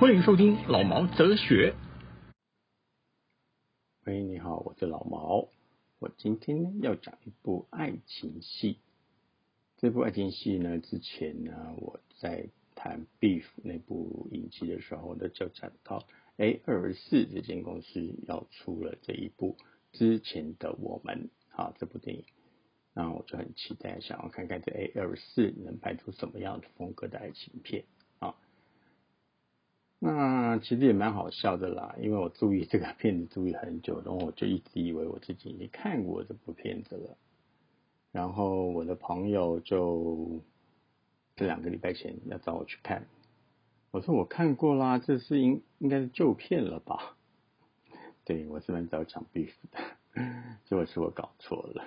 欢迎收听老毛哲学。喂，你好，我是老毛。我今天要讲一部爱情戏。这部爱情戏呢，之前呢我在谈《Beef》那部影集的时候呢，就讲到 A 二四这间公司要出了这一部之前的我们啊这部电影，那我就很期待，想要看看这 A 二四能拍出什么样的风格的爱情片。那其实也蛮好笑的啦，因为我注意这个片子注意很久，然后我就一直以为我自己已经看过这部片子了。然后我的朋友就这两个礼拜前要找我去看，我说我看过啦，这是应应该是旧片了吧？对我是蛮早讲 beef 的，结果是我搞错了。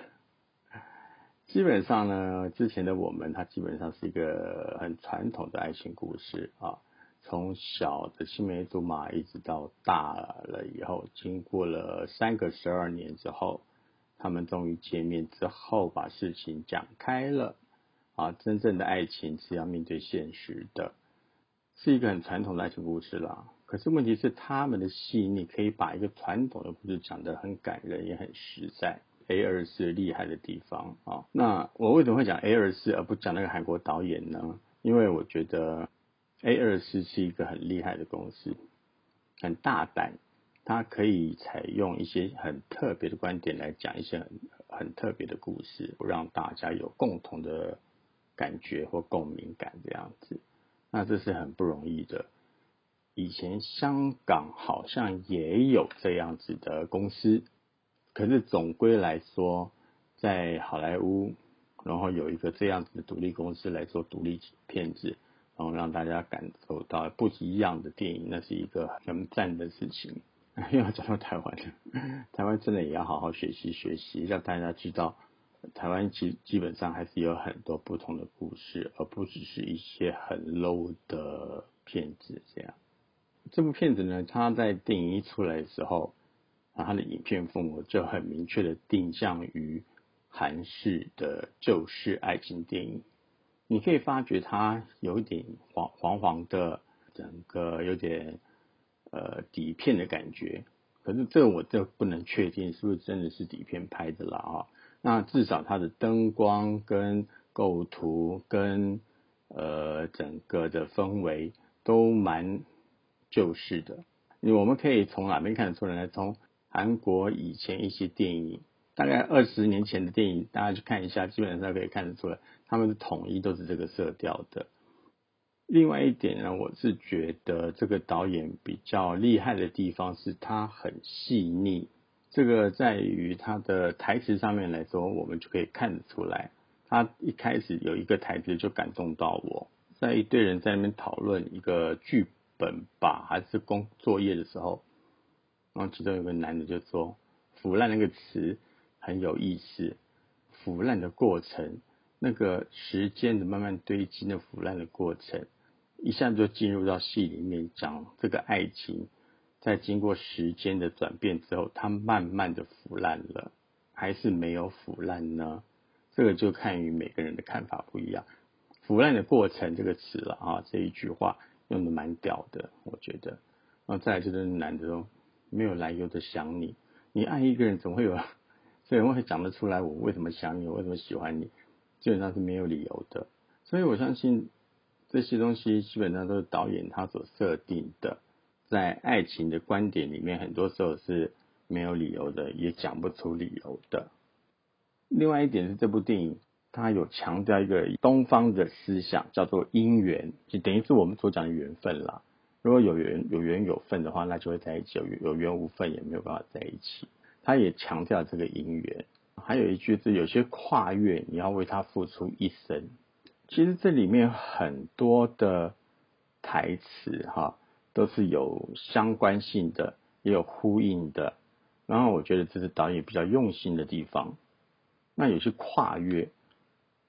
基本上呢，之前的我们，它基本上是一个很传统的爱情故事啊。从小的青梅竹马一直到大了以后，经过了三个十二年之后，他们终于见面之后，把事情讲开了。啊，真正的爱情是要面对现实的，是一个很传统的爱情故事啦。可是问题是，他们的戏你可以把一个传统的故事讲得很感人，也很实在。A 二四厉害的地方啊，那我为什么会讲 A 二四而不讲那个韩国导演呢？因为我觉得。A 二四是一个很厉害的公司，很大胆，它可以采用一些很特别的观点来讲一些很很特别的故事，让大家有共同的感觉或共鸣感这样子。那这是很不容易的。以前香港好像也有这样子的公司，可是总归来说，在好莱坞，然后有一个这样子的独立公司来做独立片子。然后让大家感受到不一样的电影，那是一个很赞的事情。又要讲到台湾了，台湾真的也要好好学习学习，让大家知道台湾其基本上还是有很多不同的故事，而不只是一些很 low 的片子这样。这部片子呢，它在电影一出来的时候，啊，它的影片风格就很明确的定向于韩式的旧式爱情电影。你可以发觉它有一点黄黄黄的，整个有点呃底片的感觉，可是这我就不能确定是不是真的是底片拍的了啊。那至少它的灯光跟构图跟呃整个的氛围都蛮旧式的。我们可以从哪边看得出来呢？从韩国以前一些电影。大概二十年前的电影，大家去看一下，基本上可以看得出来，他们的统一都是这个色调的。另外一点呢，我是觉得这个导演比较厉害的地方是他很细腻。这个在于他的台词上面来说，我们就可以看得出来。他一开始有一个台词就感动到我，在一堆人在那边讨论一个剧本吧，还是工作业的时候，然后其中有个男的就说“腐烂”那个词。很有意思，腐烂的过程，那个时间的慢慢堆积，那腐烂的过程，一下子就进入到戏里面讲这个爱情，在经过时间的转变之后，它慢慢的腐烂了，还是没有腐烂呢？这个就看于每个人的看法不一样。腐烂的过程这个词了啊，这一句话用的蛮屌的，我觉得。然后再来就是男的说，没有来由的想你，你爱一个人总会有。所以我会讲得出来，我为什么想你，为什么喜欢你，基本上是没有理由的。所以我相信这些东西基本上都是导演他所设定的，在爱情的观点里面，很多时候是没有理由的，也讲不出理由的。另外一点是，这部电影它有强调一个东方的思想，叫做姻缘，就等于是我们所讲的缘分啦。如果有缘有缘有份的话，那就会在一起；有有缘无份，也没有办法在一起。他也强调这个姻缘，还有一句是有些跨越，你要为他付出一生。其实这里面很多的台词哈，都是有相关性的，也有呼应的。然后我觉得这是导演比较用心的地方。那有些跨越，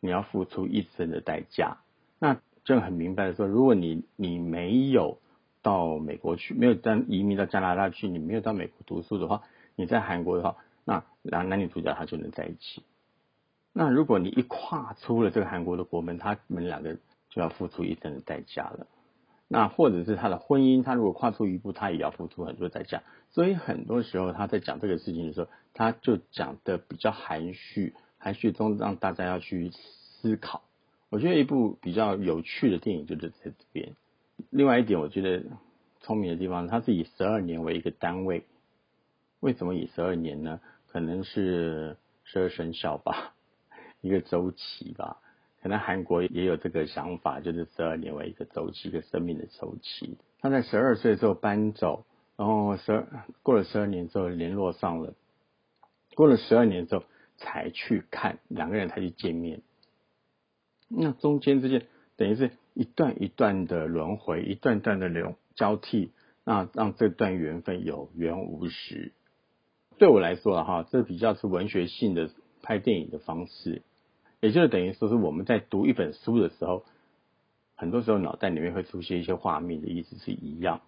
你要付出一生的代价。那就很明白的说，如果你你没有到美国去，没有到移民到加拿大去，你没有到美国读书的话，你在韩国的话，那男男女主角他就能在一起。那如果你一跨出了这个韩国的国门，他们两个就要付出一生的代价了。那或者是他的婚姻，他如果跨出一步，他也要付出很多代价。所以很多时候他在讲这个事情的时候，他就讲的比较含蓄，含蓄中让大家要去思考。我觉得一部比较有趣的电影就是在这边。另外一点，我觉得聪明的地方，它是以十二年为一个单位。为什么以十二年呢？可能是十二生肖吧。一个周期吧，可能韩国也有这个想法，就是十二年为一个周期，一个生命的周期。他在十二岁之后搬走，然后十二过了十二年之后联络上了，过了十二年之后才去看两个人才去见面。那中间之间等于是一段一段的轮回，一段段的流交替，那让这段缘分有缘无实。对我来说哈，这比较是文学性的拍电影的方式。也就是等于说是我们在读一本书的时候，很多时候脑袋里面会出现一些画面的意思是一样，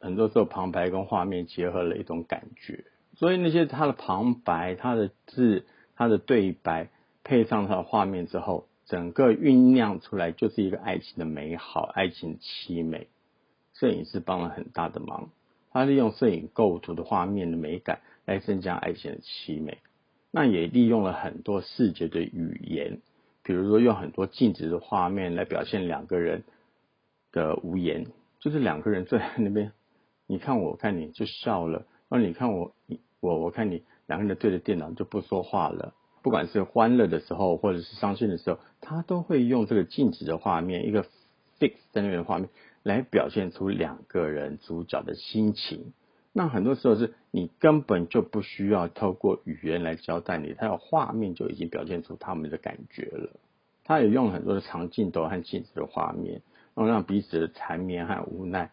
很多时候旁白跟画面结合了一种感觉，所以那些他的旁白、他的字、他的对白配上他的画面之后，整个酝酿出来就是一个爱情的美好、爱情凄美。摄影师帮了很大的忙，他利用摄影构图的画面的美感来增加爱情的凄美。那也利用了很多视觉的语言，比如说用很多静止的画面来表现两个人的无言，就是两个人坐在那边，你看我看你就笑了，然后你看我我我看你，两个人对着电脑就不说话了。不管是欢乐的时候或者是伤心的时候，他都会用这个静止的画面，一个 fix 在那边的画面来表现出两个人主角的心情。那很多时候是你根本就不需要透过语言来交代你，他有画面就已经表现出他们的感觉了。他也用很多的长镜头和静止的画面，然后让彼此的缠绵和无奈，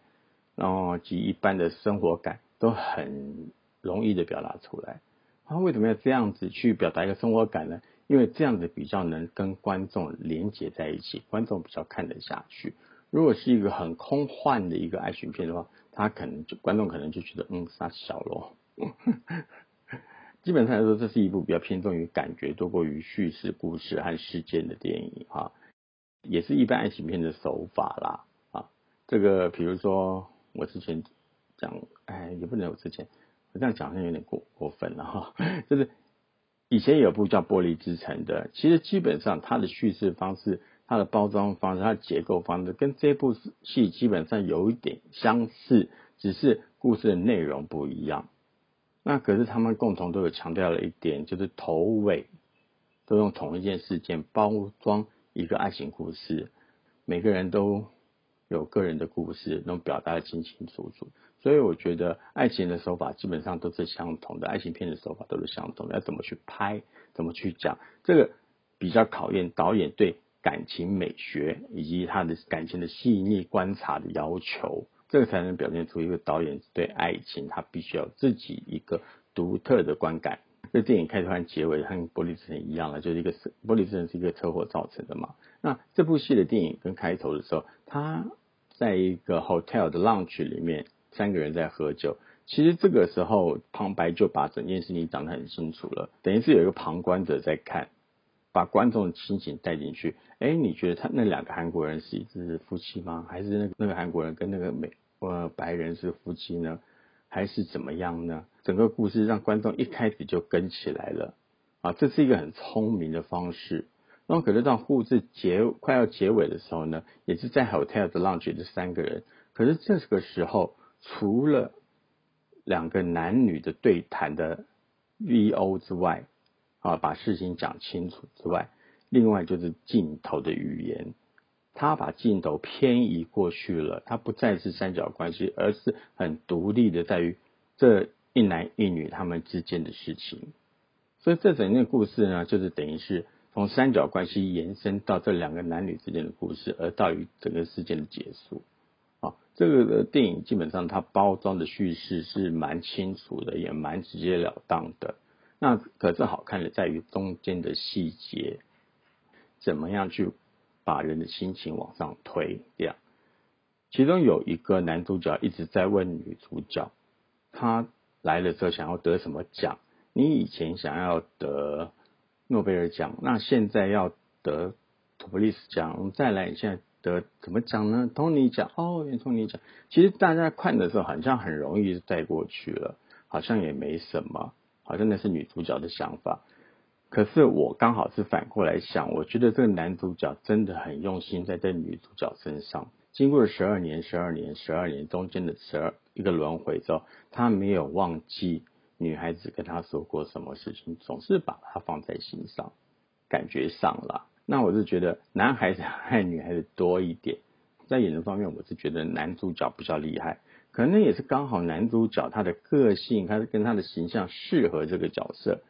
然后及一般的生活感都很容易的表达出来。他为什么要这样子去表达一个生活感呢？因为这样子比较能跟观众连接在一起，观众比较看得下去。如果是一个很空幻的一个爱情片的话，他可能就观众可能就觉得嗯傻小咯。基本上来说，这是一部比较偏重于感觉多过于叙事故事和事件的电影哈，也是一般爱情片的手法啦啊。这个比如说我之前讲，哎也不能我之前我这样讲好像有点过过分了哈，就是以前有部叫《玻璃之城》的，其实基本上它的叙事方式。它的包装方式、它的结构方式跟这部戏基本上有一点相似，只是故事的内容不一样。那可是他们共同都有强调了一点，就是头尾都用同一件事件包装一个爱情故事，每个人都有个人的故事，能表达的清清楚楚。所以我觉得爱情的手法基本上都是相同的，爱情片的手法都是相同的。要怎么去拍，怎么去讲，这个比较考验导演对。感情美学以及他的感情的细腻观察的要求，这个才能表现出一个导演对爱情他必须要自己一个独特的观感。这电影开头和结尾和《玻璃之城》一样了，就是一个《玻璃之城》是一个车祸造成的嘛。那这部戏的电影跟开头的时候，他在一个 hotel 的 lounge 里面，三个人在喝酒。其实这个时候旁白就把整件事情讲得很清楚了，等于是有一个旁观者在看。把观众的心情带进去，哎，你觉得他那两个韩国人是一对夫妻吗？还是那个那个韩国人跟那个美呃白人是夫妻呢？还是怎么样呢？整个故事让观众一开始就跟起来了啊，这是一个很聪明的方式。那可是到故事结快要结尾的时候呢，也是在 hotel 的 lounge 这三个人，可是这个时候除了两个男女的对谈的 VO 之外。啊，把事情讲清楚之外，另外就是镜头的语言，他把镜头偏移过去了，他不再是三角关系，而是很独立的，在于这一男一女他们之间的事情。所以这整个故事呢，就是等于是从三角关系延伸到这两个男女之间的故事，而到于整个事件的结束。啊，这个电影基本上它包装的叙事是蛮清楚的，也蛮直截了当的。那可是好看的在于中间的细节，怎么样去把人的心情往上推？这样，其中有一个男主角一直在问女主角，他来了之后想要得什么奖？你以前想要得诺贝尔奖，那现在要得图普利斯奖，我们再来，现在得什么奖呢？托尼奖哦，托尼奖。其实大家看的时候好像很容易就带过去了，好像也没什么。好像那是女主角的想法，可是我刚好是反过来想，我觉得这个男主角真的很用心在这女主角身上。经过了十二年、十二年、十二年中间的十二一个轮回之后，他没有忘记女孩子跟他说过什么事情，总是把她放在心上。感觉上了，那我是觉得男孩子爱女孩子多一点，在演员方面，我是觉得男主角比较厉害。可能也是刚好男主角他的个性，他是跟他的形象适合这个角色，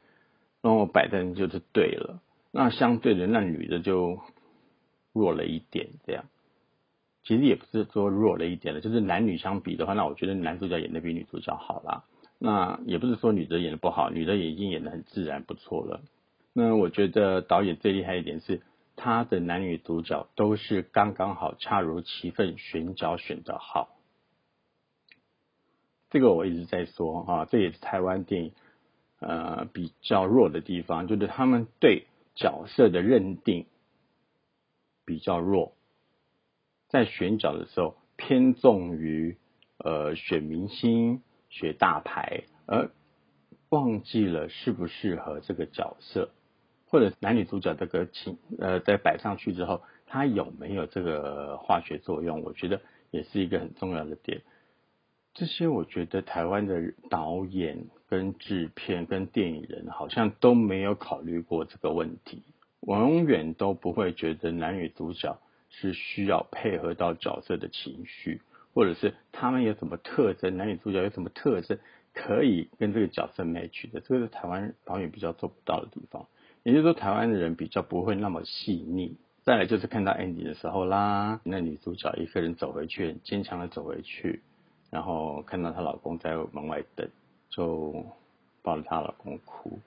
然后摆在就是对了。那相对的，那女的就弱了一点，这样。其实也不是说弱了一点了，就是男女相比的话，那我觉得男主角演的比女主角好啦。那也不是说女的演的不好，女的也已经演的很自然不错了。那我觉得导演最厉害一点是，他的男女主角都是刚刚好，恰如其分，选角选的好。这个我一直在说啊，这也是台湾电影呃比较弱的地方，就是他们对角色的认定比较弱，在选角的时候偏重于呃选明星、选大牌，而忘记了适不适合这个角色，或者男女主角这个情呃在摆上去之后，他有没有这个化学作用？我觉得也是一个很重要的点。这些我觉得台湾的导演、跟制片、跟电影人好像都没有考虑过这个问题。永远都不会觉得男女主角是需要配合到角色的情绪，或者是他们有什么特征，男女主角有什么特征可以跟这个角色 match 的。这个是台湾导演比较做不到的地方。也就是说，台湾的人比较不会那么细腻。再来就是看到 Andy 的时候啦，那女主角一个人走回去，很坚强的走回去。然后看到她老公在门外等，就抱着她老公哭。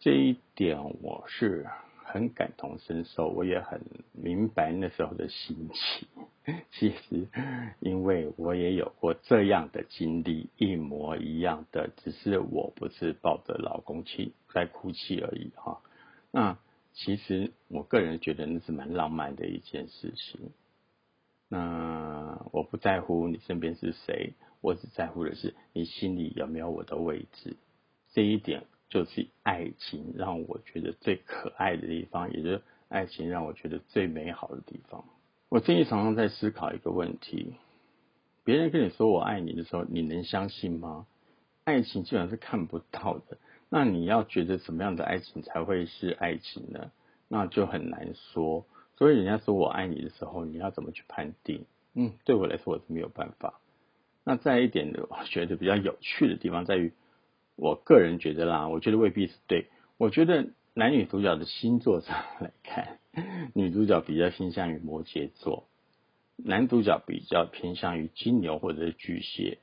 这一点我是很感同身受，我也很明白那时候的心情。其实，因为我也有过这样的经历，一模一样的，只是我不是抱着老公去在哭泣而已哈。那其实我个人觉得那是蛮浪漫的一件事情。那我不在乎你身边是谁，我只在乎的是你心里有没有我的位置。这一点就是爱情让我觉得最可爱的地方，也就是爱情让我觉得最美好的地方。我最近常常在思考一个问题：别人跟你说我爱你的时候，你能相信吗？爱情基本上是看不到的，那你要觉得什么样的爱情才会是爱情呢？那就很难说。所以人家说我爱你的时候，你要怎么去判定？嗯，对我来说我是没有办法。那再一点的，我觉得比较有趣的地方在于，我个人觉得啦，我觉得未必是对。我觉得男女主角的星座上来看，女主角比较倾向于摩羯座，男主角比较偏向于金牛或者是巨蟹。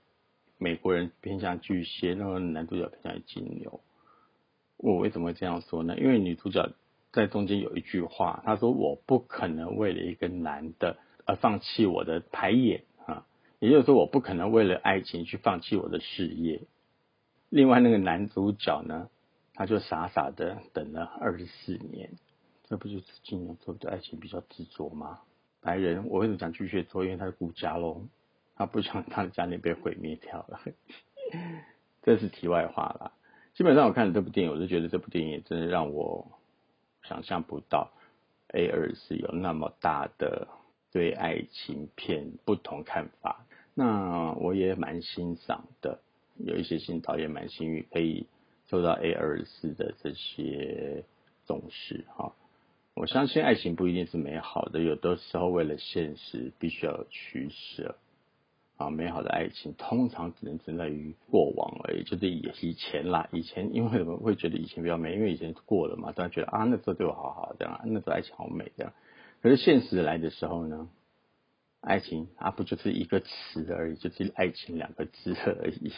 美国人偏向巨蟹，那么男主角偏向于金牛。我为什么会这样说呢？因为女主角。在中间有一句话，她说：“我不可能为了一个男的而放弃我的排演啊，也就是说，我不可能为了爱情去放弃我的事业。”另外，那个男主角呢，他就傻傻的等了二十四年，这不就是金牛座的爱情比较执着吗？白人，我为什么讲巨蟹座？因为他是顾家喽，他不想他的家里被毁灭掉了。这是题外话啦。基本上，我看了这部电影，我就觉得这部电影真的让我。想象不到 A 二是有那么大的对爱情片不同看法，那我也蛮欣赏的。有一些新导演蛮幸运可以受到 A 二四的这些重视哈。我相信爱情不一定是美好的，有的时候为了现实必须要取舍。啊，美好的爱情通常只能存在于过往而已，就是以以前啦。以前因为我们会觉得以前比较美？因为以前过了嘛，大家觉得啊，那时候对我好好这样，那时候爱情好美这样。可是现实来的时候呢，爱情啊，不就是一个词而已，就是爱情两个字而已。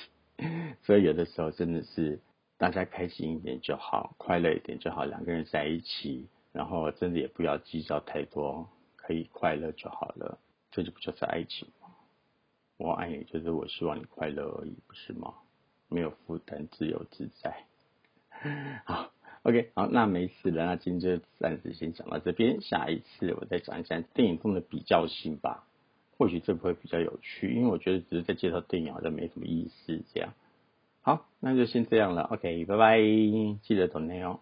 所以有的时候真的是大家开心一点就好，快乐一点就好，两个人在一起，然后真的也不要计较太多，可以快乐就好了，这就不就是爱情吗？我爱你，就是我希望你快乐而已，不是吗？没有负担，自由自在。好，OK，好，那没事了，那今天就暂时先讲到这边，下一次我再讲一讲电影中的比较性吧。或许这会比较有趣，因为我觉得只是在介绍电影好像没什么意思。这样，好，那就先这样了。OK，拜拜，记得懂内哦。